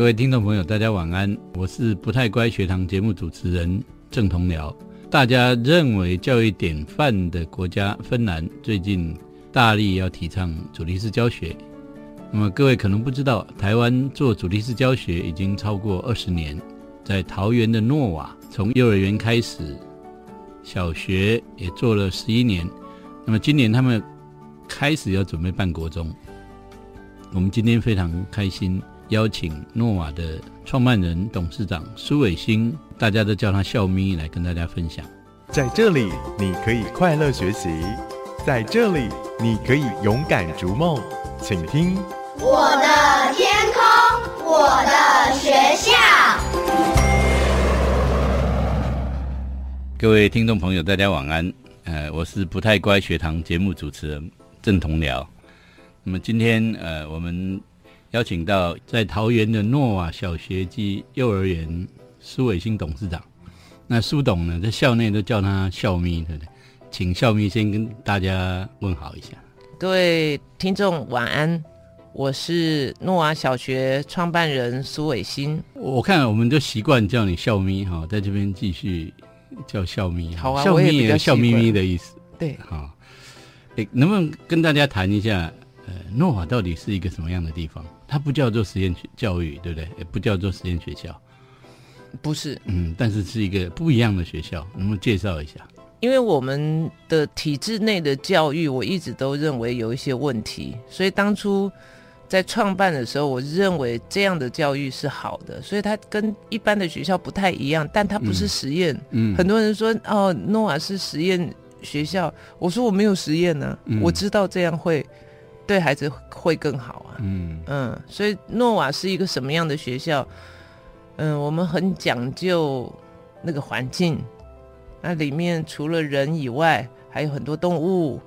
各位听众朋友，大家晚安，我是不太乖学堂节目主持人郑同僚。大家认为教育典范的国家芬兰最近大力要提倡主题式教学。那么各位可能不知道，台湾做主题式教学已经超过二十年，在桃园的诺瓦，从幼儿园开始，小学也做了十一年。那么今年他们开始要准备办国中。我们今天非常开心，邀请诺瓦的创办人、董事长苏伟兴，大家都叫他笑咪，来跟大家分享。在这里，你可以快乐学习；在这里，你可以勇敢逐梦。请听我的天空，我的学校。各位听众朋友，大家晚安。呃，我是不太乖学堂节目主持人郑同僚。那么今天呃，我们邀请到在桃园的诺瓦小学及幼儿园苏伟新董事长。那苏董呢，在校内都叫他校咪，对不对？请校咪先跟大家问好一下。各位听众晚安，我是诺瓦小学创办人苏伟新。我看我们都习惯叫你校咪哈，在这边继续叫校咪。好啊，校咪也有笑眯眯的意思。对，好，诶，能不能跟大家谈一下？呃，诺瓦到底是一个什么样的地方？它不叫做实验教育，对不对？也不叫做实验学校，不是。嗯，但是是一个不一样的学校，能不能介绍一下？因为我们的体制内的教育，我一直都认为有一些问题，所以当初在创办的时候，我认为这样的教育是好的，所以它跟一般的学校不太一样，但它不是实验。嗯，很多人说哦，诺瓦是实验学校，我说我没有实验呢，我知道这样会。对孩子会更好啊，嗯嗯，所以诺瓦是一个什么样的学校？嗯，我们很讲究那个环境，那里面除了人以外，还有很多动物，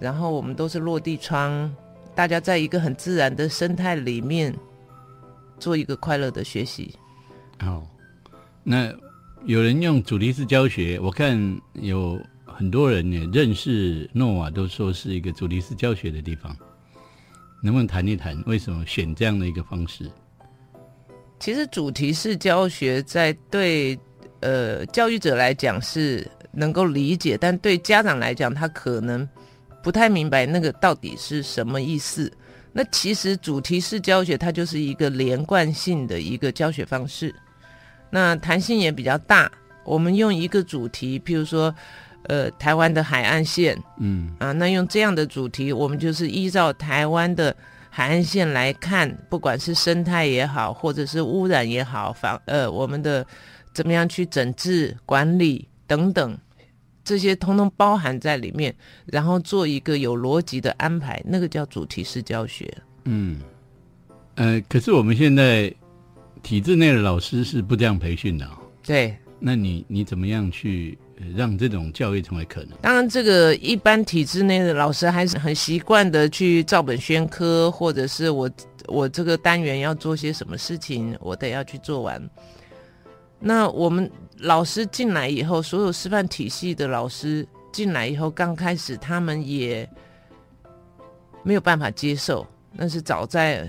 然后我们都是落地窗，大家在一个很自然的生态里面做一个快乐的学习。好，那有人用主题式教学，我看有很多人也认识诺瓦，都说是一个主题式教学的地方。能不能谈一谈为什么选这样的一个方式？其实主题式教学在对呃教育者来讲是能够理解，但对家长来讲，他可能不太明白那个到底是什么意思。那其实主题式教学它就是一个连贯性的一个教学方式，那弹性也比较大。我们用一个主题，譬如说。呃，台湾的海岸线，嗯啊，那用这样的主题，我们就是依照台湾的海岸线来看，不管是生态也好，或者是污染也好，防呃，我们的怎么样去整治管理等等，这些通通包含在里面，然后做一个有逻辑的安排，那个叫主题式教学。嗯，呃，可是我们现在体制内的老师是不这样培训的。对，那你你怎么样去？让这种教育成为可能。当然，这个一般体制内的老师还是很习惯的去照本宣科，或者是我我这个单元要做些什么事情，我得要去做完。那我们老师进来以后，所有师范体系的老师进来以后，刚开始他们也没有办法接受。那是早在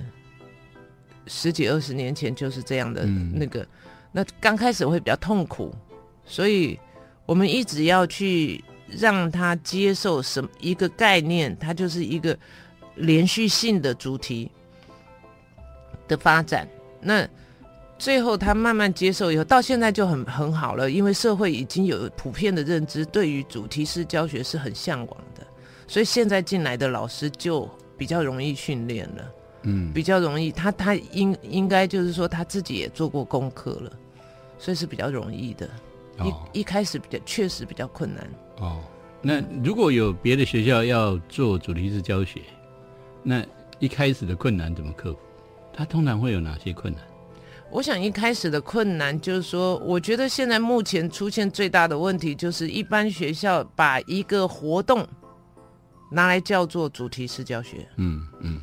十几二十年前就是这样的那个，那刚开始会比较痛苦，所以。我们一直要去让他接受什么一个概念，它就是一个连续性的主题的发展。那最后他慢慢接受以后，到现在就很很好了，因为社会已经有普遍的认知，对于主题式教学是很向往的，所以现在进来的老师就比较容易训练了，嗯，比较容易。他他应应该就是说他自己也做过功课了，所以是比较容易的。一一开始比较确实比较困难哦。那如果有别的学校要做主题式教学，那一开始的困难怎么克服？它通常会有哪些困难？我想一开始的困难就是说，我觉得现在目前出现最大的问题就是一般学校把一个活动拿来叫做主题式教学。嗯嗯。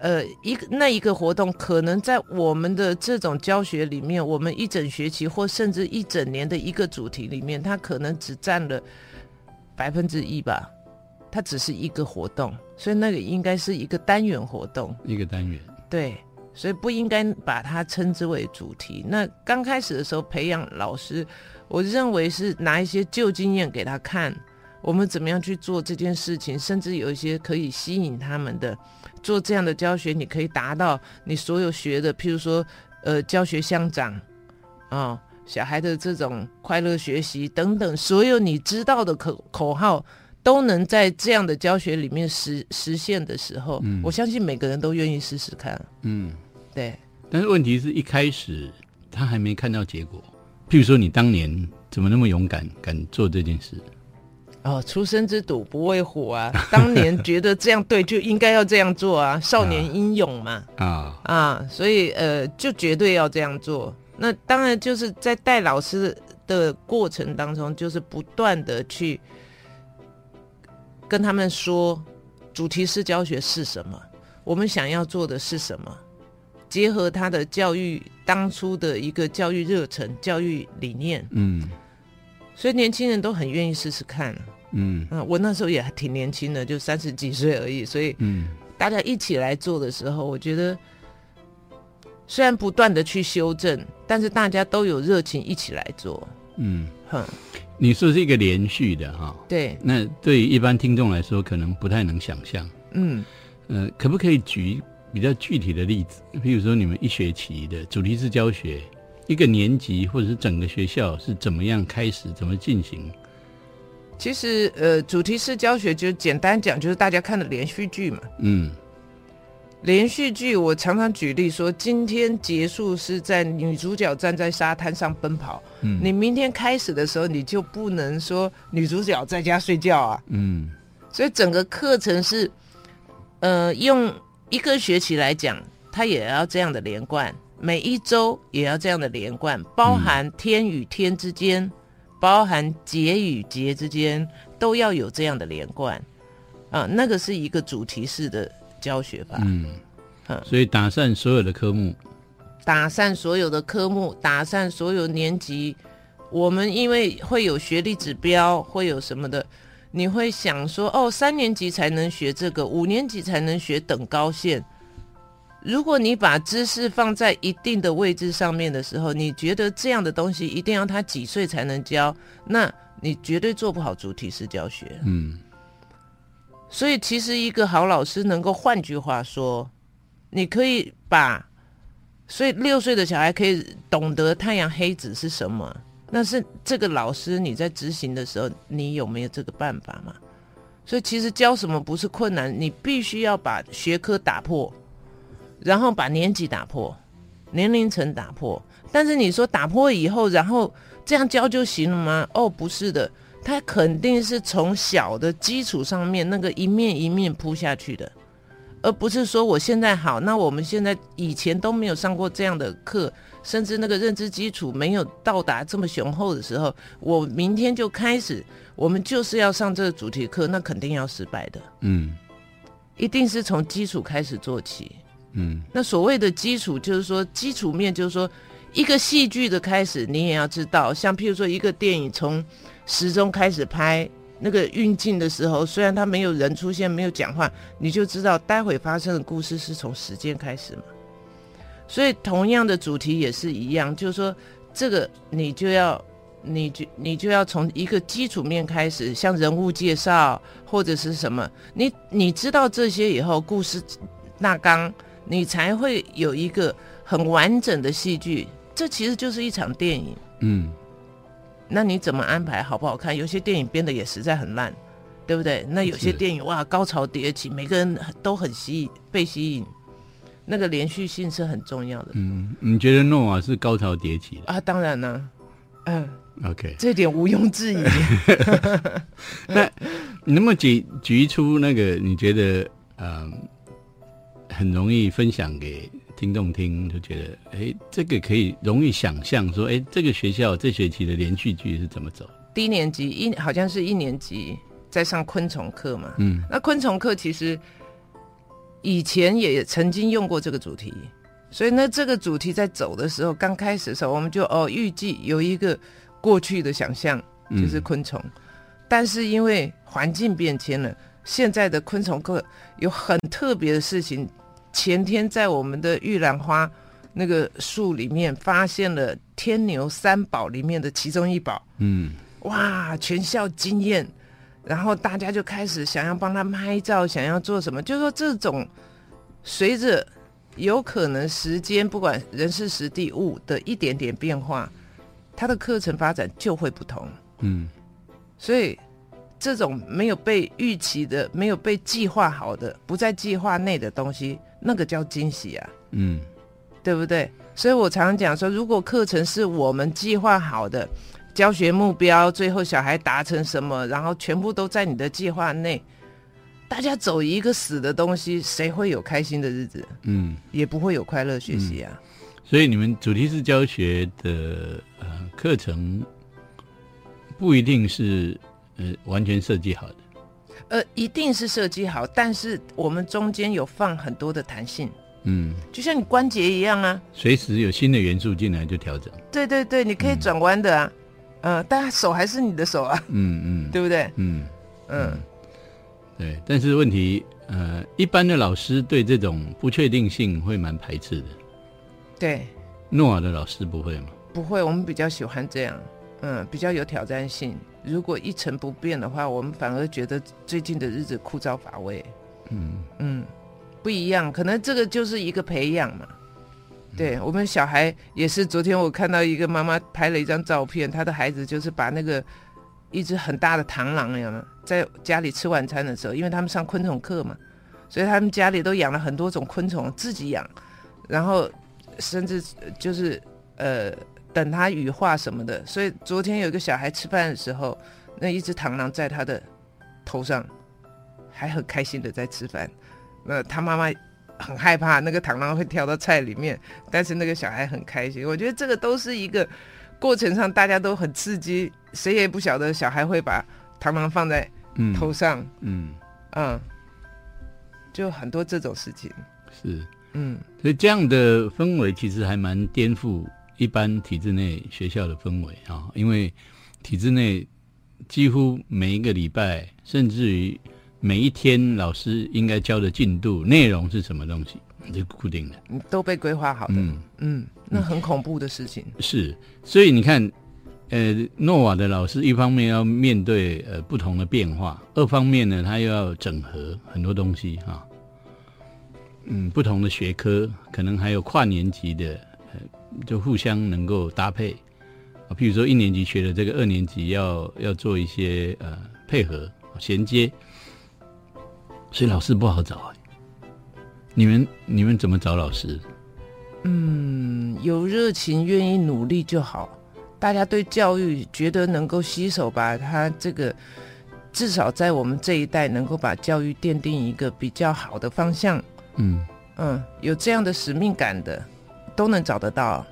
呃，一个那一个活动，可能在我们的这种教学里面，我们一整学期或甚至一整年的一个主题里面，它可能只占了百分之一吧。它只是一个活动，所以那个应该是一个单元活动。一个单元。对，所以不应该把它称之为主题。那刚开始的时候培养老师，我认为是拿一些旧经验给他看，我们怎么样去做这件事情，甚至有一些可以吸引他们的。做这样的教学，你可以达到你所有学的，譬如说，呃，教学相长，啊，小孩的这种快乐学习等等，所有你知道的口口号，都能在这样的教学里面实实现的时候，我相信每个人都愿意试试看。嗯，对。但是问题是一开始他还没看到结果，譬如说你当年怎么那么勇敢，敢做这件事？哦，出生之犊不畏虎啊！当年觉得这样对，就应该要这样做啊，少年英勇嘛！啊啊，所以呃，就绝对要这样做。那当然就是在带老师的过程当中，就是不断的去跟他们说，主题式教学是什么，我们想要做的是什么，结合他的教育当初的一个教育热忱、教育理念，嗯。所以年轻人都很愿意试试看，嗯。啊，我那时候也还挺年轻的，就三十几岁而已，所以嗯，大家一起来做的时候，我觉得虽然不断的去修正，但是大家都有热情一起来做，嗯。哼，你说是一个连续的哈，对，那对于一般听众来说可能不太能想象，嗯。呃，可不可以举比较具体的例子？比如说你们一学期的主题式教学。一个年级或者是整个学校是怎么样开始，怎么进行？其实，呃，主题式教学就简单讲，就是大家看的连续剧嘛。嗯，连续剧我常常举例说，今天结束是在女主角站在沙滩上奔跑。嗯，你明天开始的时候，你就不能说女主角在家睡觉啊。嗯，所以整个课程是，呃，用一个学期来讲，它也要这样的连贯。每一周也要这样的连贯，包含天与天之间，包含节与节之间，都要有这样的连贯啊。那个是一个主题式的教学法。嗯，所以打散所有的科目，打散所有的科目，打散所有年级。我们因为会有学历指标，会有什么的，你会想说，哦，三年级才能学这个，五年级才能学等高线。如果你把知识放在一定的位置上面的时候，你觉得这样的东西一定要他几岁才能教，那你绝对做不好主题式教学。嗯，所以其实一个好老师能够，换句话说，你可以把，所以六岁的小孩可以懂得太阳黑子是什么，那是这个老师你在执行的时候，你有没有这个办法嘛？所以其实教什么不是困难，你必须要把学科打破。然后把年级打破，年龄层打破，但是你说打破以后，然后这样教就行了吗？哦，不是的，他肯定是从小的基础上面那个一面一面铺下去的，而不是说我现在好，那我们现在以前都没有上过这样的课，甚至那个认知基础没有到达这么雄厚的时候，我明天就开始，我们就是要上这个主题课，那肯定要失败的。嗯，一定是从基础开始做起。嗯，那所谓的基础就是说，基础面就是说，一个戏剧的开始，你也要知道，像譬如说一个电影从时钟开始拍，那个运镜的时候，虽然它没有人出现，没有讲话，你就知道待会发生的故事是从时间开始嘛。所以同样的主题也是一样，就是说这个你就要，你就你就要从一个基础面开始，像人物介绍或者是什么，你你知道这些以后，故事大纲。你才会有一个很完整的戏剧，这其实就是一场电影。嗯，那你怎么安排好不好看？有些电影编的也实在很烂，对不对？那有些电影哇，高潮迭起，每个人都很吸引，被吸引，那个连续性是很重要的。嗯，你觉得诺瓦是高潮迭起啊？当然呢，嗯，OK，这点毋庸置疑。那你能不能举举出那个你觉得嗯？很容易分享给听众听，就觉得哎，这个可以容易想象说，哎，这个学校这学期的连续剧是怎么走？低年级一好像是一年级在上昆虫课嘛，嗯，那昆虫课其实以前也曾经用过这个主题，所以呢，这个主题在走的时候，刚开始的时候，我们就哦预计有一个过去的想象就是昆虫，但是因为环境变迁了，现在的昆虫课有很特别的事情。前天在我们的玉兰花那个树里面发现了天牛三宝里面的其中一宝，嗯。哇，全校惊艳，然后大家就开始想要帮他拍照，想要做什么，就是说这种随着有可能时间不管人事时地物的一点点变化，他的课程发展就会不同。嗯。所以这种没有被预期的、没有被计划好的、不在计划内的东西，那个叫惊喜啊，嗯对不对？所以我常常讲说，如果课程是我们计划好的，教学目标，最后小孩达成什么，然后全部都在你的计划内，大家走一个死的东西，谁会有开心的日子？嗯，也不会有快乐学习啊。所以你们主题式教学的呃课程不一定是呃完全设计好的。呃，一定是设计好，但是我们中间有放很多的弹性，嗯，就像你关节一样啊。随时有新的元素进来就调整。对对对，你可以转弯的啊，呃，但手还是你的手啊，嗯嗯，对不对？嗯嗯，对。但是问题呃，一般的老师对这种不确定性会蛮排斥的。对，诺瓦的老师不会吗？不会，我们比较喜欢这样，嗯，比较有挑战性。如果一成不变的话，我们反而觉得最近的日子枯燥乏味。嗯嗯，不一样，可能这个就是一个培养嘛。对我们小孩也是，昨天我看到一个妈妈拍了一张照片，她的孩子就是把那个一只很大的螳螂，有没有在家里吃晚餐的时候，因为他们上昆虫课嘛，所以他们家里都养了很多种昆虫，自己养，然后甚至呃就是呃等他羽化什么的。所以昨天有一个小孩吃饭的时候，那一只螳螂在他的头上，还很开心的在吃饭。那他妈妈很害怕那个螳螂会跳到菜里面，但是那个小孩很开心。我觉得这个都是一个过程上大家都很刺激，谁也不晓得小孩会把螳螂放在嗯头上，嗯嗯，就很多这种事情，是。嗯所以这样的氛围其实还蛮颠覆一般体制内学校的氛围啊，因为体制内几乎每一个礼拜，甚至于每一天，老师应该教的进度内容是什么东西，是固定的。嗯都被规划好的，嗯，嗯，那很恐怖的事情，是，所以你看，呃，诺瓦的老师一方面要面对呃不同的变化，二方面呢，他又要整合很多东西哈、嗯，不同的学科，可能还有跨年级的，呃，就互相能够搭配啊。譬如说一年级学的这个，二年级要要做一些呃配合衔接，所以老师不好找哎、你们你们怎么找老师？嗯，有热情、愿意努力就好。大家对教育觉得能够携手吧，他这个，至少在我们这一代能够把教育奠定一个比较好的方向。嗯嗯，有这样的使命感的，都能找得到。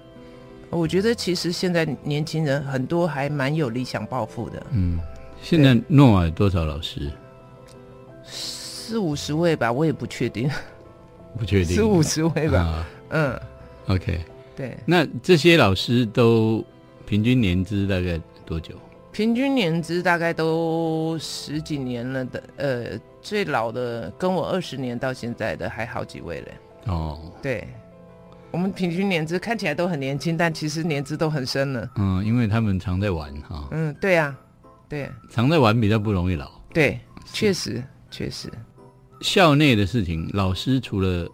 我觉得其实现在年轻人很多还蛮有理想抱负的，嗯，现在诺瓦有多少老师？四五十位吧，我也不确定，不确定，四五十位吧。啊。嗯，OK，对，那这些老师都平均年资大概多久？平均年资大概都十几年了的，呃，最老的跟我二十年到现在的还好几位嘞。哦，对，我们平均年资看起来都很年轻，但其实年资都很深了。嗯，因为他们常在玩哈，嗯，对呀、对常在玩比较不容易老。对，确实确实。校内的事情，老师除了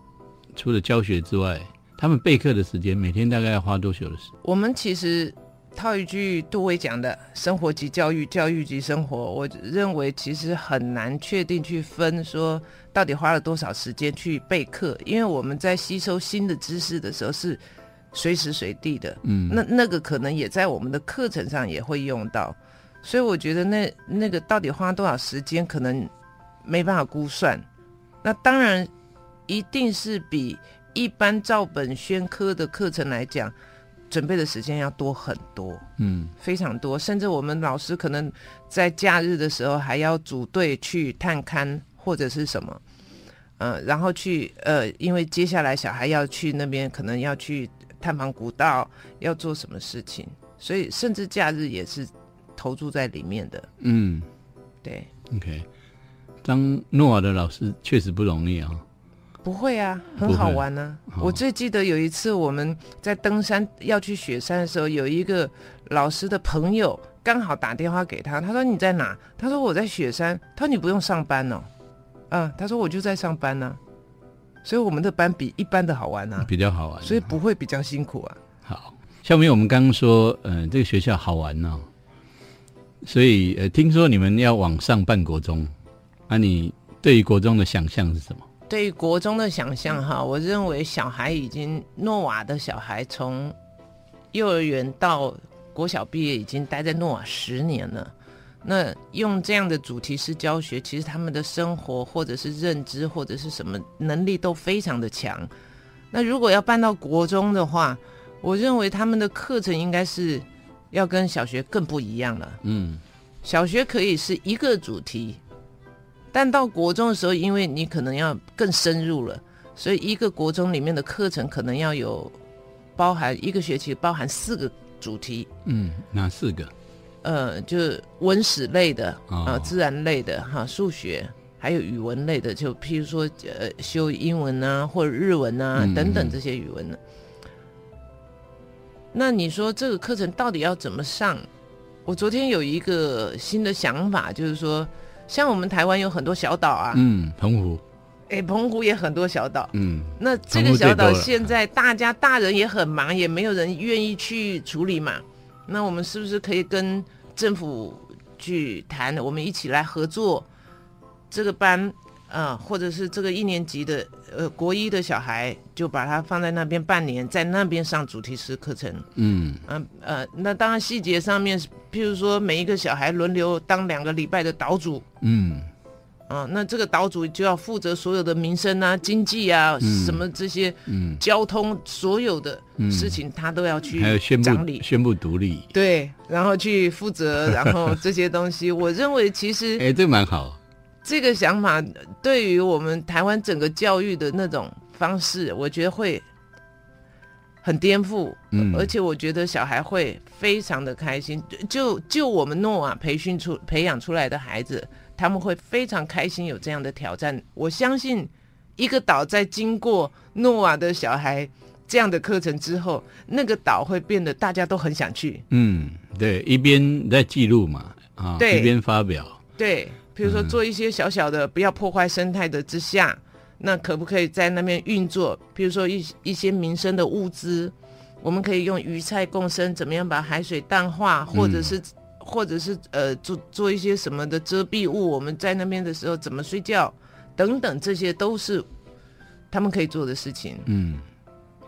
除了教学之外，他们备课的时间每天大概要花多久的时间？我们其实套一句杜威讲的“生活即教育，教育即生活”，我认为其实很难确定去分说到底花了多少时间去备课，因为我们在吸收新的知识的时候是随时随地的，嗯，那那个可能也在我们的课程上也会用到，所以我觉得那那个到底花多少时间，可能没办法估算。那当然，一定是比一般照本宣科的课程来讲，准备的时间要多很多，嗯非常多。甚至我们老师可能在假日的时候还要组队去探勘或者是什么，嗯、然后去呃，因为接下来小孩要去那边，可能要去探访古道，要做什么事情，所以甚至假日也是投注在里面的。嗯对，，OK。当诺瓦的老师确实不容易啊、不会啊，很好玩呢、哦我最记得有一次我们在登山要去雪山的时候，有一个老师的朋友刚好打电话给他，他说你在哪？他说我在雪山。他说你不用上班哦。嗯，他说我就在上班呢、所以我们的班比一般的好玩啊，比较好玩。所以不会比较辛苦啊。好，下面我们刚刚说，呃，这个学校好玩哦，所以呃，听说你们要往上办国中，啊，你对于国中的想象是什么？对于国中的想象哈，我认为小孩已经诺瓦的小孩从幼儿园到国小毕业，已经待在诺瓦十年了。那用这样的主题式教学，其实他们的生活或者是认知或者是什么能力都非常的强。那如果要搬到国中的话，我认为他们的课程应该是要跟小学更不一样了。嗯小学可以是一个主题，但到国中的时候，因为你可能要更深入了，所以一个国中里面的课程可能要有包含一个学期包含四个主题，嗯，哪四个？呃，就是文史类的啊、哦自然类的哈、数学。还有语文类的，就譬如说，呃，修英文啊，或者日文啊，等等这些语文呢。那你说这个课程到底要怎么上？我昨天有一个新的想法，就是说，像我们台湾有很多小岛啊，嗯，澎湖，哎、澎湖也很多小岛。嗯那这个小岛现在大家大人也很忙，也没有人愿意去处理嘛。那我们是不是可以跟政府去谈，我们一起来合作这个班啊、或者是这个一年级的呃国一的小孩，就把他放在那边半年，在那边上主题式课程。嗯。嗯呃，那当然细节上面，譬如说每一个小孩轮流当两个礼拜的岛主。嗯。啊，那这个岛主就要负责所有的民生啊、经济啊、嗯。什么这些嗯，交通所有的嗯。事情，他都要去还有宣布。宣布独立，对，然后去负责，然后这些东西，我认为其实哎，这蛮好，这个想法对于我们台湾整个教育的那种方式，我觉得会很颠覆，嗯而且我觉得小孩会非常的开心。就就我们诺瓦培训出培养出来的孩子，他们会非常开心有这样的挑战。我相信一个岛在经过诺瓦的小孩这样的课程之后，那个岛会变得大家都很想去。嗯，对，一边在记录嘛，啊，对一边发表，对，比如说嗯。做一些小小的不要破坏生态的之下，那可不可以在那边运作？比如说一一些民生的物资，我们可以用鱼菜共生，怎么样把海水淡化，或者是、或者是呃做做一些什么的遮蔽物，我们在那边的时候怎么睡觉等等，这些都是他们可以做的事情。嗯，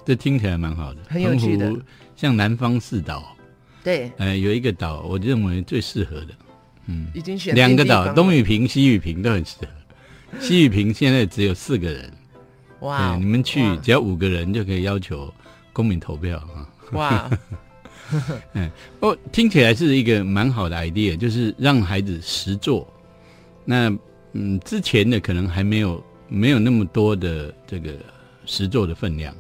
这听起来蛮好的，很有趣的。像南方四岛，对，呃，有一个岛，我认为最适合的，嗯，已经选两个岛，东雨平、西雨平都很适合。西雨平现在只有四个人，哇对，，你们去只要五个人就可以要求公民投票啊。哇，嗯哦，听起来是一个蛮好的 idea，就是让孩子实做。那嗯，之前的可能还没有没有那么多的这个实做的分量。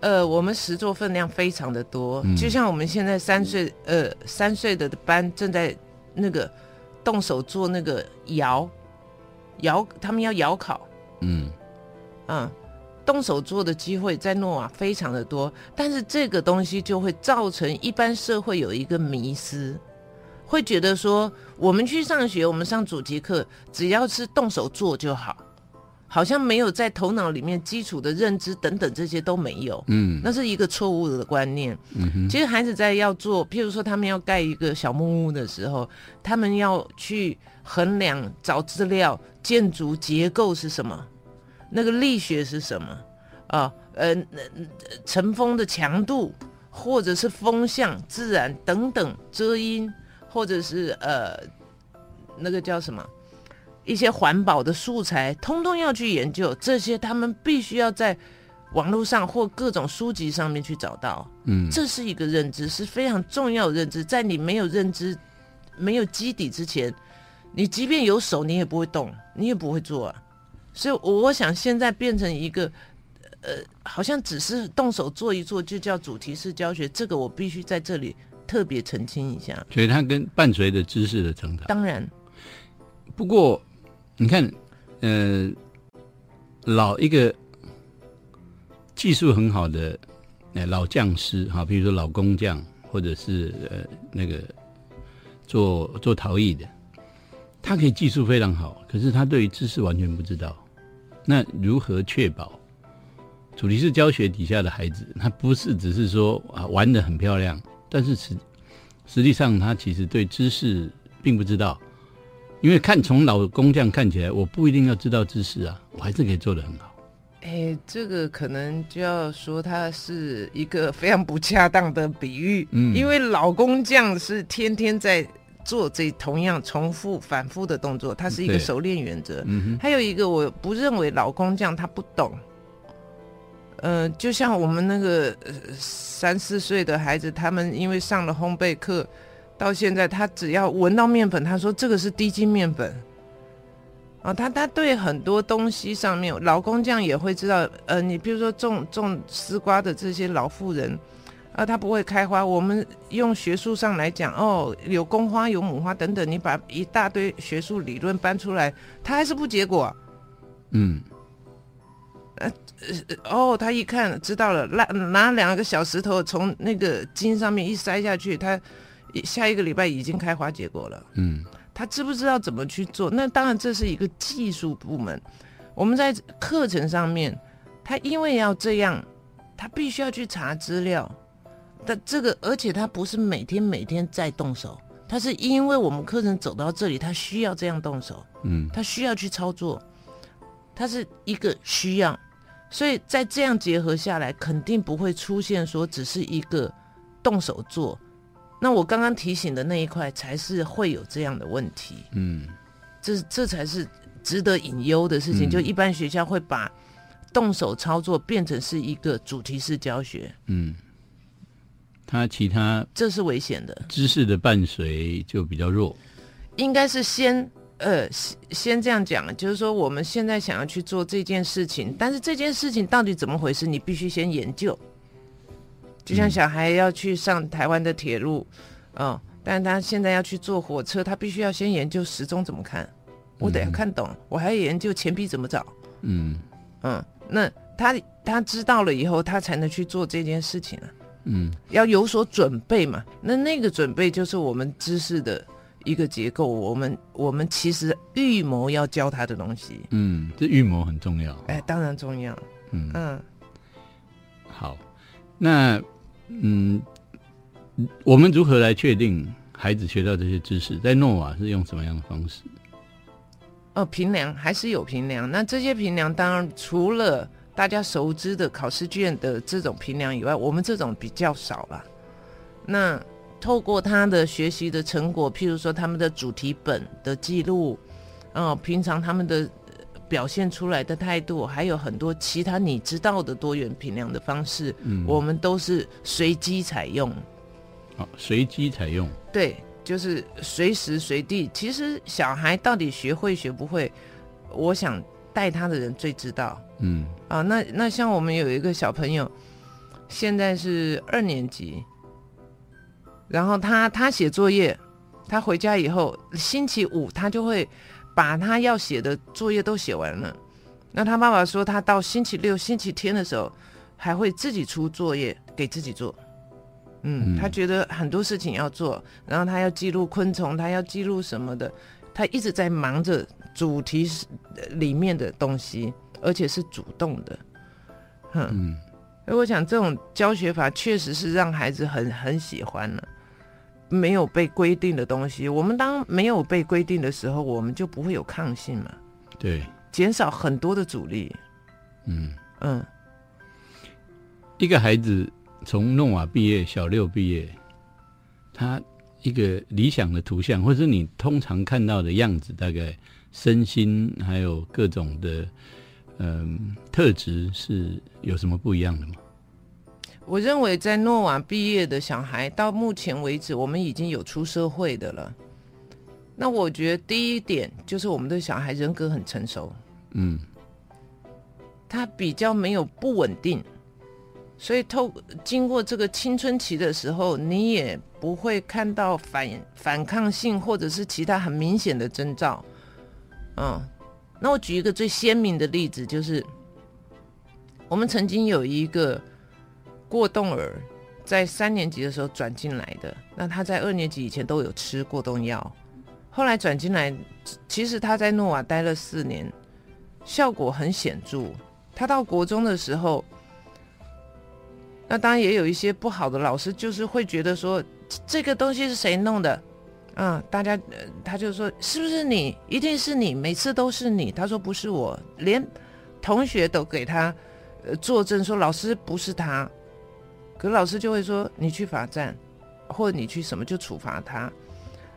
呃，我们实作分量非常的多，嗯就像我们现在三岁，呃，三岁的班正在那个动手做那个窑，窑，他们要窑烤，嗯。啊，动手做的机会在诺瓦非常的多，但是这个东西就会造成一般社会有一个迷失，会觉得说我们去上学，我们上主题课，只要是动手做就好，好像没有在头脑里面基础的认知等等这些都没有。嗯那是一个错误的观念。嗯哼其实孩子在要做，譬如说他们要盖一个小木屋的时候，他们要去衡量、找资料，建筑结构是什么，那个力学是什么啊？呃，呃尘封的强度，或者是风向、自然等等遮阴，或者是呃那个叫什么？一些环保的素材，通通要去研究，这些他们必须要在网络上或各种书籍上面去找到。嗯这是一个认知，是非常重要的认知。在你没有认知、没有基底之前，你即便有手，你也不会动，你也不会做啊。所以，我想现在变成一个，呃，好像只是动手做一做就叫主题式教学，这个我必须在这里特别澄清一下。所以它跟伴随着知识的成长。当然，不过，你看，呃，老一个技术很好的呃老匠师哈，比如说老工匠，或者是呃那个做做陶艺的，他可以技术非常好，可是他对于知识完全不知道。那如何确保主题式教学底下的孩子，他不是只是说啊玩的很漂亮，但是实实际上他其实对知识并不知道。因为看从老工匠看起来，我不一定要知道知识啊，我还是可以做得很好。哎，这个可能就要说它是一个非常不恰当的比喻，嗯因为老工匠是天天在做这同样重复反复的动作，它是一个对熟练原则。嗯还有一个，我不认为老工匠他不懂。呃，就像我们那个呃三四岁的孩子，他们因为上了烘焙课，到现在他只要闻到面粉，他说这个是低筋面粉。啊，他他对很多东西上面，老工匠也会知道。呃，你比如说种种丝瓜的这些老妇人，啊，他不会开花。我们用学术上来讲，哦，有公花有母花等等，你把一大堆学术理论搬出来，它还是不结果。嗯呃哦，他一看知道了，拿拿两个小石头从那个茎上面一塞下去，他一下一个礼拜已经开花结果了。嗯他知不知道怎么去做？那当然这是一个技术部门。我们在课程上面，他因为要这样，他必须要去查资料。但这个，而且他不是每天每天在动手，他是因为我们课程走到这里，他需要这样动手。嗯他需要去操作，他是一个需要，所以在这样结合下来，肯定不会出现说只是一个动手做。那我刚刚提醒的那一块，才是会有这样的问题，嗯这这才是值得隐忧的事情。嗯就一般学校会把动手操作变成是一个主题式教学，嗯，他其他这是危险的。知识的伴随就比较弱。应该是先呃先先这样讲，就是说我们现在想要去做这件事情，但是这件事情到底怎么回事，你必须先研究。就像小孩要去上台湾的铁路，嗯、但他现在要去坐火车，他必须要先研究时钟怎么看，我得要看懂，我还要研究钱币怎么找，嗯。嗯，那他他知道了以后，他才能去做这件事情啊。嗯。要有所准备嘛。那那个准备就是我们知识的一个结构，我们我们其实预谋要教他的东西，嗯，这预谋很重要。哎，当然重要。嗯，嗯，好，那嗯，我们如何来确定孩子学到这些知识？在诺瓦是用什么样的方式？哦，评量还是有评量。那这些评量当然除了大家熟知的考试卷的这种评量以外，我们这种比较少了。那透过他的学习的成果，譬如说他们的主题本的记录，哦、平常他们的表现出来的态度，还有很多其他你知道的多元评量的方式，嗯，我们都是随机采用。好随机采用。对，就是随时随地。其实小孩到底学会学不会，我想带他的人最知道嗯啊。那那像我们有一个小朋友，现在是二年级，然后他他写作业，他回家以后，星期五他就会把他要写的作业都写完了。那他爸爸说，他到星期六、星期天的时候，还会自己出作业给自己做。嗯，嗯他觉得很多事情要做，然后他要记录昆虫，他要记录什么的，他一直在忙着主题里面的东西，而且是主动的。哼，嗯而我想这种教学法确实是让孩子很很喜欢了。没有被规定的东西，我们当没有被规定的时候，我们就不会有抗性嘛，对，减少很多的阻力。嗯，嗯，一个孩子从诺瓦毕业，小六毕业，他一个理想的图像，或者是你通常看到的样子，大概身心还有各种的嗯、特质是有什么不一样的吗？我认为在诺瓦毕业的小孩，到目前为止，我们已经有出社会的了。那我觉得第一点就是我们的小孩人格很成熟，嗯他比较没有不稳定，所以透经过这个青春期的时候，你也不会看到反反抗性或者是其他很明显的征兆。嗯，那我举一个最鲜明的例子，就是我们曾经有一个过动儿，在三年级的时候转进来的，那他在二年级以前都有吃过动药，后来转进来，其实他在诺瓦待了四年，效果很显著。他到国中的时候，那当然也有一些不好的老师，就是会觉得说这个东西是谁弄的。嗯，大家，他就说是不是你？一定是你，每次都是你。他说不是我，连同学都给他作证说老师不是他。可老师就会说你去罚站，或者你去什么就处罚他。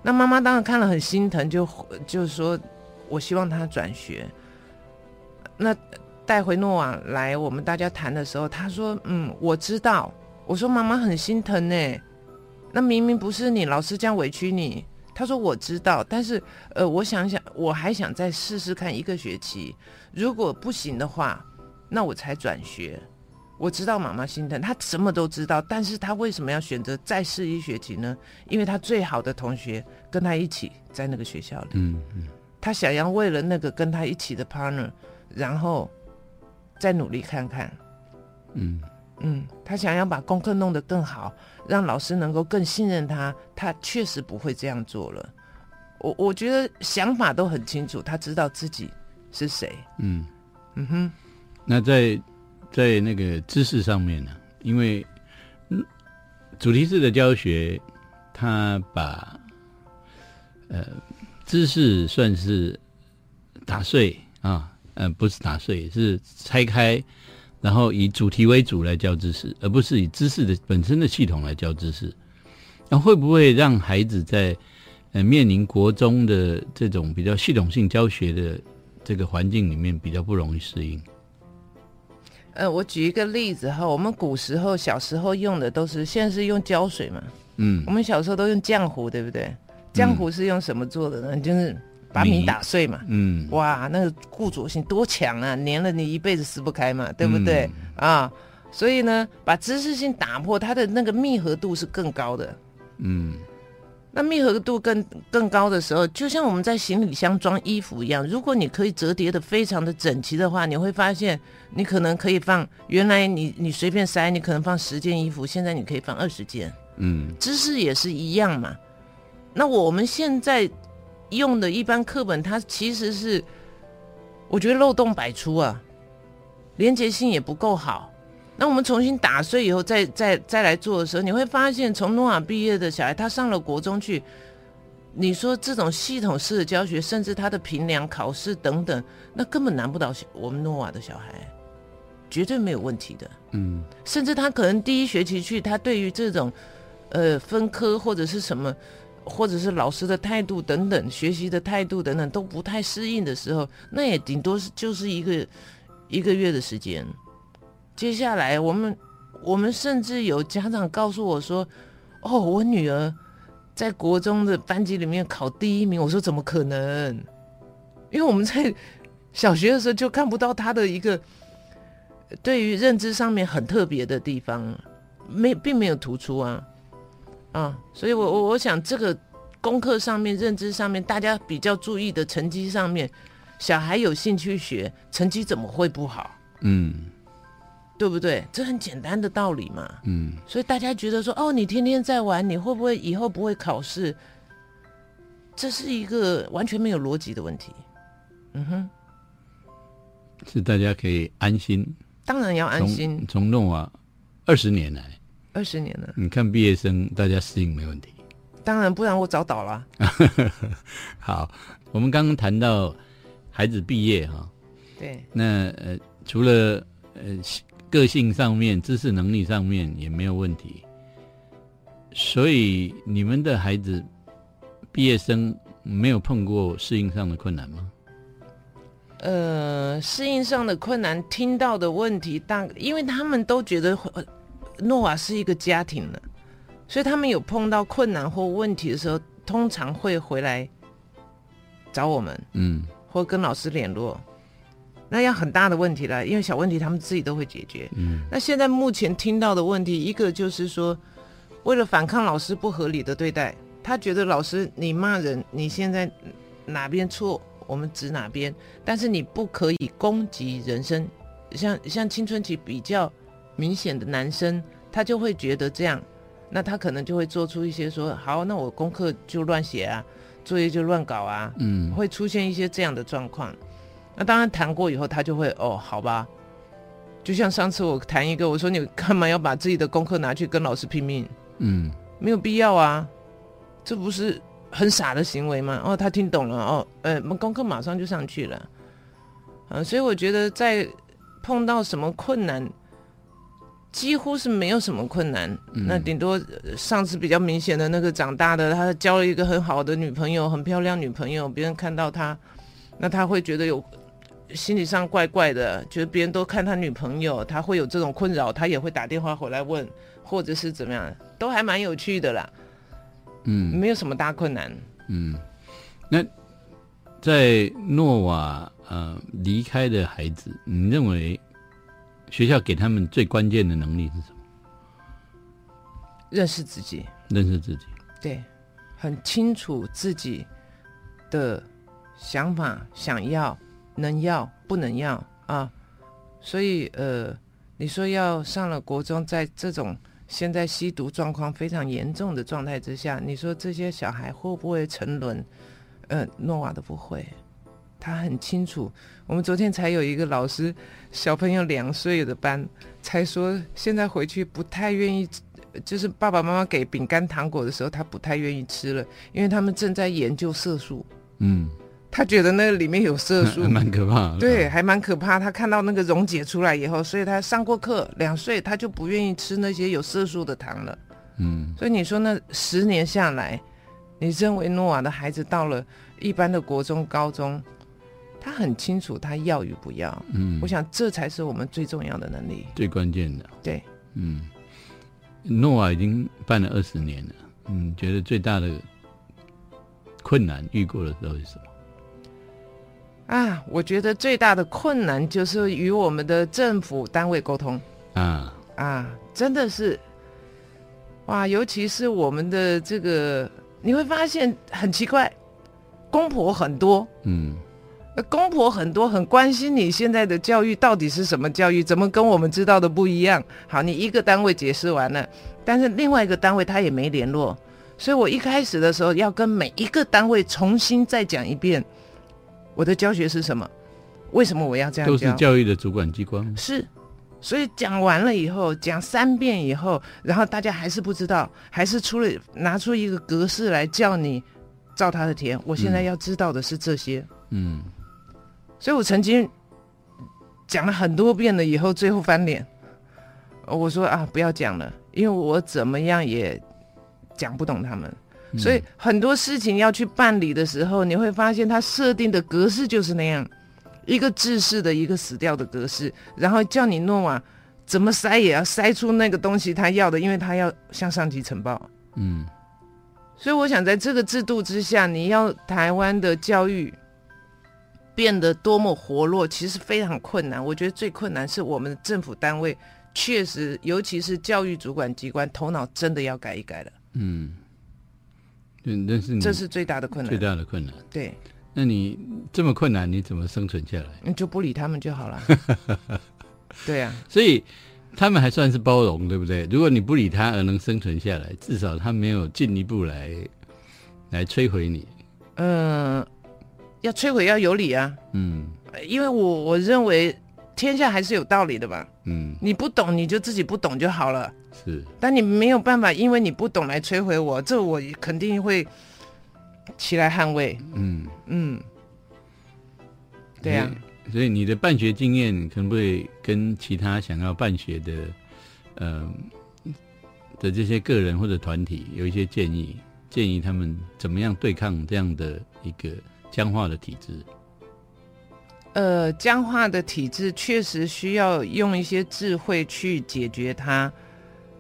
那妈妈当然看了很心疼，就就是说我希望他转学。那带回诺瓦来，我们大家谈的时候，他说嗯，我知道。我说妈妈很心疼呢。那明明不是你，老师这样委屈你。他说我知道，但是呃，我想想，我还想再试试看一个学期，如果不行的话，那我才转学。我知道妈妈心疼，他什么都知道，但是他为什么要选择再试一学期呢？因为他最好的同学跟他一起在那个学校里，嗯嗯他想要为了那个跟他一起的 partner，然后再努力看看。嗯嗯，他想要把功课弄得更好，让老师能够更信任他，他确实不会这样做了。我我觉得想法都很清楚，他知道自己是谁。嗯。嗯哼，那在在那个知识上面呢，因为嗯主题式的教学，它把呃知识算是打碎啊，呃不是打碎，是拆开，然后以主题为主来教知识，而不是以知识的本身的系统来教知识。那会不会让孩子在呃面临国中的这种比较系统性教学的这个环境里面比较不容易适应？呃，我举一个例子哈，我们古时候小时候用的都是，现在是用胶水嘛，嗯我们小时候都用浆糊，对不对？浆糊是用什么做的呢？就是把米米打碎嘛。嗯，哇，那个固着性多强啊，粘了你一辈子撕不开嘛，对不对？啊，所以呢，把知识性打破，它的那个密合度是更高的。嗯那密合度更更高的时候，就像我们在行李箱装衣服一样，如果你可以折叠的非常的整齐的话，你会发现你可能可以放，原来你你随便塞，你可能放十件衣服，现在你可以放二十件。嗯知识也是一样嘛。那我们现在用的一般课本，它其实是我觉得漏洞百出啊，连结性也不够好。那我们重新打碎以后，再再再来做的时候，你会发现，从诺瓦毕业的小孩，他上了国中去，你说这种系统式的教学，甚至他的评量、考试等等，那根本难不倒我们诺瓦的小孩，绝对没有问题的。嗯甚至他可能第一学期去，他对于这种呃分科或者是什么，或者是老师的态度等等，学习的态度等等都不太适应的时候，那也顶多是就是一个一个月的时间。接下来我们我们甚至有家长告诉我说：“哦，我女儿在国中的班级里面考第一名。”我说：“怎么可能？”因为我们在小学的时候就看不到她的一个对于认知上面很特别的地方，没并没有突出啊啊，所以我我我想这个功课上面、认知上面，大家比较注意的成绩上面，小孩有兴趣学，成绩怎么会不好？嗯对不对？这很简单的道理嘛。嗯所以大家觉得说，哦，你天天在玩，你会不会以后不会考试？这是一个完全没有逻辑的问题。嗯哼，是大家可以安心当然要安心从。从弄啊二十年来，二十年了，你看毕业生大家适应没问题。当然不然我早倒了。好，我们刚刚谈到孩子毕业哈、对，那呃除了呃个性上面、知识能力上面也没有问题，所以你们的孩子毕业生没有碰过适应上的困难吗？呃，适应上的困难，听到的问题大，因为他们都觉得呃诺瓦是一个家庭了，所以他们有碰到困难或问题的时候，通常会回来找我们，嗯或跟老师联络。那要很大的问题了，因为小问题他们自己都会解决。嗯那现在目前听到的问题，一个就是说，为了反抗老师不合理的对待，他觉得老师你骂人，你现在哪边错，我们指哪边，但是你不可以攻击人身，像像青春期比较明显的男生，他就会觉得这样，那他可能就会做出一些说，好，那我功课就乱写啊，作业就乱搞啊，嗯，会出现一些这样的状况。那当然谈过以后，他就会哦，好吧。就像上次我谈一个，我说你干嘛要把自己的功课拿去跟老师拼命？嗯，没有必要啊，这不是很傻的行为吗？哦，他听懂了哦，呃，我们功课马上就上去了，啊，所以我觉得在碰到什么困难，几乎是没有什么困难。嗯那顶多呃上次比较明显的那个长大的，他交了一个很好的女朋友，很漂亮女朋友，别人看到他，那他会觉得有心理上怪怪的，觉得别人都看他女朋友，他会有这种困扰，他也会打电话回来问，或者是怎么样，都还蛮有趣的啦，嗯没有什么大困难。嗯，那在诺瓦呃离开的孩子，你认为学校给他们最关键的能力是什么？认识自己，认识自己。对，很清楚自己的想法，想要、能要、不能要啊。所以呃，你说要上了国中，在这种现在吸毒状况非常严重的状态之下，你说这些小孩会不会沉沦？呃，诺瓦都不会，他很清楚。我们昨天才有一个老师，小朋友两岁的班，才说现在回去不太愿意就是爸爸妈妈给饼干糖果的时候，他不太愿意吃了，因为他们正在研究色素，嗯，他觉得那个里面有色素，蛮可怕的。对，，还蛮可怕。他看到那个溶解出来以后，所以他上过课，两岁他就不愿意吃那些有色素的糖了。嗯所以你说那十年下来，你认为诺瓦的孩子到了一般的国中、高中，他很清楚他要与不要。嗯，我想这才是我们最重要的能力。最关键的，对，嗯，诺瓦已经办了二十年了，嗯，觉得最大的困难遇过的时候是什么？啊，我觉得最大的困难就是与我们的政府单位沟通。啊，啊，真的是，哇，尤其是我们的这个，你会发现很奇怪，公婆很多，嗯。呃公婆很多，很关心你现在的教育到底是什么教育，怎么跟我们知道的不一样。好，你一个单位解释完了，但是另外一个单位他也没联络，所以我一开始的时候要跟每一个单位重新再讲一遍，我的教学是什么，为什么我要这样都是教？育的主管机关。是，所以讲完了以后，讲三遍以后，然后大家还是不知道，还是出了拿出一个格式来叫你照他的填。我现在嗯要知道的是这些。嗯所以我曾经讲了很多遍了，以后最后翻脸，呃我说啊，不要讲了，因为我怎么样也讲不懂他们。嗯所以很多事情要去办理的时候，你会发现它设定的格式就是那样，一个制式的一个死掉的格式，然后叫你诺瓦怎么塞也要塞出那个东西他要的，因为他要向上级呈报。嗯所以我想，在这个制度之下，你要台湾的教育变得多么活络，其实非常困难。我觉得最困难是我们的政府单位确实，尤其是教育主管机关，头脑真的要改一改了，嗯，这是最大的困难最。大的困难。对，那你这么困难，你怎么生存下来？你就不理他们就好了。对啊，所以他们还算是包容，对不对？如果你不理他而能生存下来，至少他没有进一步来来摧毁你。嗯、要摧毁要有理啊，嗯呃因为我我认为天下还是有道理的吧。嗯，你不懂你就自己不懂就好了。是但你没有办法，因为你不懂来摧毁我，这我肯定会起来捍卫。嗯，嗯，对啊呀、所以所以你的办学经验可不可以跟其他想要办学的呃的这些个人或者团体有一些建议？建议他们怎么样对抗这样的一个僵化的体制？呃，僵化的体制确实需要用一些智慧去解决它。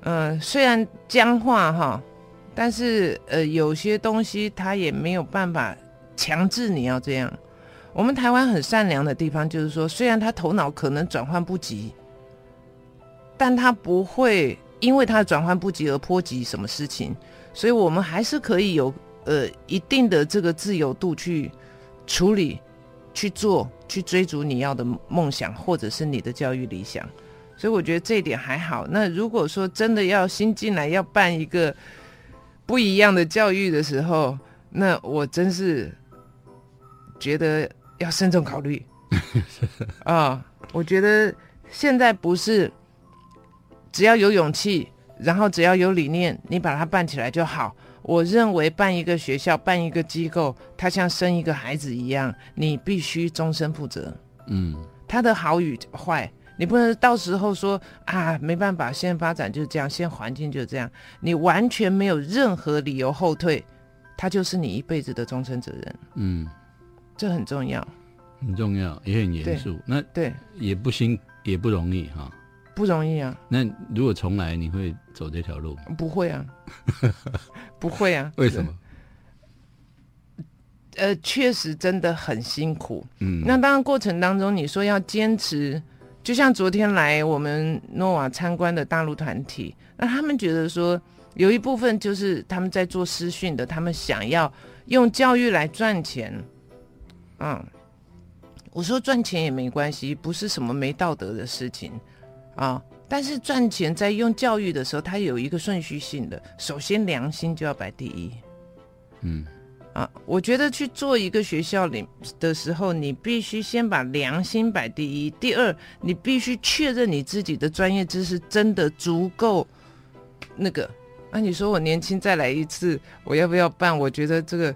呃，虽然僵化哈，但是呃，有些东西它也没有办法强制你要这样。我们台湾很善良的地方就是说，虽然他头脑可能转换不及，但他不会因为他的转换不及而波及什么事情，所以我们还是可以有呃一定的这个自由度去处理、去做、去追逐你要的梦想，或者是你的教育理想。所以我觉得这一点还好。那如果说真的要新进来要办一个不一样的教育的时候，那我真是觉得要慎重考虑 啊。我觉得现在不是只要有勇气，然后只要有理念，你把它办起来就好。我认为办一个学校、办一个机构，它像生一个孩子一样，你必须终身负责。嗯，它的好与坏，你不能到时候说啊，没办法，现在发展就是这样，现在环境就是这样，你完全没有任何理由后退，它就是你一辈子的终身责任。嗯，这很重要。很重要，也很严肃。那对，也不辛，也不容易哈。不容易啊。那如果重来，你会走这条路吗？不会啊，不会啊。为什么？呃，确实真的很辛苦。嗯，那当然过程当中，你说要坚持，就像昨天来我们诺瓦参观的大陆团体，那他们觉得说，有一部分就是他们在做私训的，他们想要用教育来赚钱。嗯，我说赚钱也没关系，不是什么没道德的事情啊。但是赚钱在用教育的时候，它有一个顺序性的，首先良心就要摆第一。嗯。啊，我觉得去做一个学校里的时候，你必须先把良心摆第一。第二，你必须确认你自己的专业知识真的足够那个。那你说我年轻再来一次，我要不要办？我觉得这个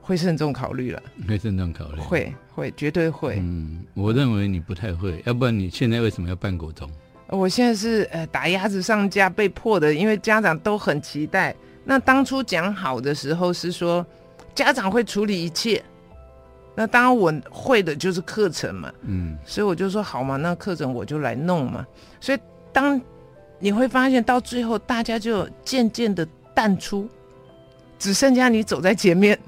会慎重考虑了。会慎重考虑。会会绝对会。嗯，我认为你不太会，要不然你现在为什么要办国中？我现在是呃打鸭子上架被迫的，因为家长都很期待。那当初讲好的时候是说，家长会处理一切。那当然我会的就是课程嘛，嗯，所以我就说好嘛，那课程我就来弄嘛。所以当你会发现到最后，大家就渐渐的淡出，只剩下你走在前面。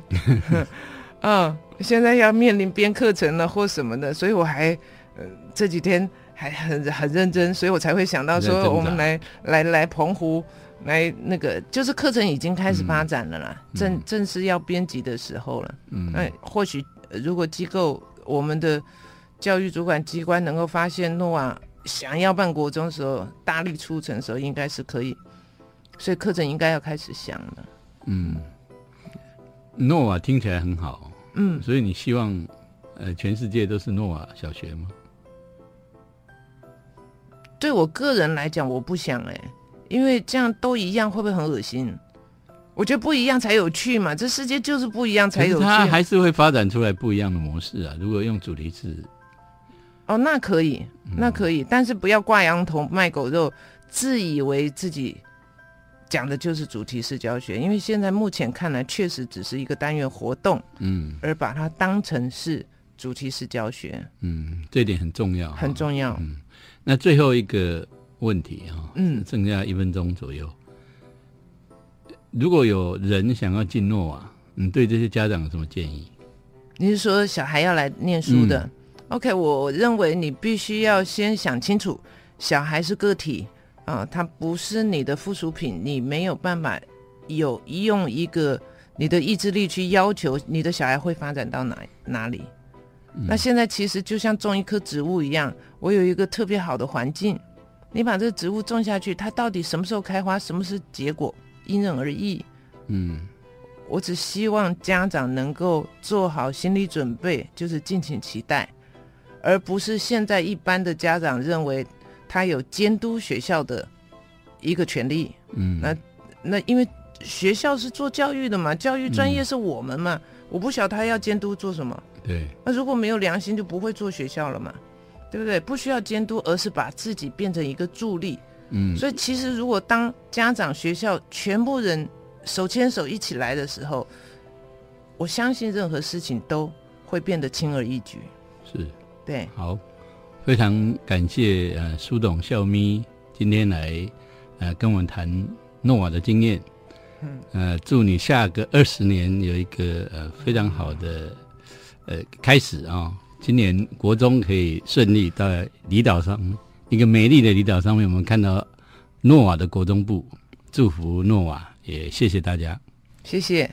嗯，现在要面临编课程了或什么的，所以我还呃这几天还很很认真，所以我才会想到说，我们来来来澎湖。来，那个就是课程已经开始发展了啦，正正是要编辑的时候了。嗯，那或许如果机构我们的教育主管机关能够发现诺瓦想要办国中的时候，大力促成的时候，应该是可以，所以课程应该要开始想了。嗯，诺瓦听起来很好。嗯，所以你希望呃全世界都是诺瓦小学吗？对我个人来讲，我不想哎。因为这样都一样，会不会很恶心？我觉得不一样才有趣嘛，这世界就是不一样才有趣。它还是会发展出来不一样的模式啊。如果用主题式，哦，那可以，那可以，但是不要挂羊头卖狗肉，自以为自己讲的就是主题式教学。因为现在目前看来，确实只是一个单元活动，嗯，而把它当成是主题式教学，嗯，这点很重要，很重要。嗯，那最后一个。问题哈，嗯，剩下一分钟左右。如果有人想要进诺瓦，你对这些家长有什么建议？你是说小孩要来念书的？OK，我认为你必须要先想清楚，小孩是个体啊，它不是你的附属品，你没有办法有用一个你的意志力去要求你的小孩会发展到哪哪里。那现在其实就像种一棵植物一样，我有一个特别好的环境。你把这个植物种下去，它到底什么时候开花，什么是结果，因人而异。嗯，我只希望家长能够做好心理准备，就是敬请期待，而不是现在一般的家长认为他有监督学校的一个权利。嗯，那那因为学校是做教育的嘛，教育专业是我们嘛，我不晓得他要监督做什么。对，那如果没有良心，就不会做学校了嘛。对不对？不需要监督，而是把自己变成一个助力。嗯，所以其实如果当家长、学校全部人手牵手一起来的时候，我相信任何事情都会变得轻而易举。是，对，好，非常感谢呃苏董笑咪今天来呃跟我们谈诺瓦的经验。嗯，呃，祝你下个二十年有一个呃非常好的呃开始啊。今年国中可以顺利到离岛上一个美丽的离岛上面，我们看到诺瓦的国中部，祝福诺瓦，也谢谢大家，谢谢。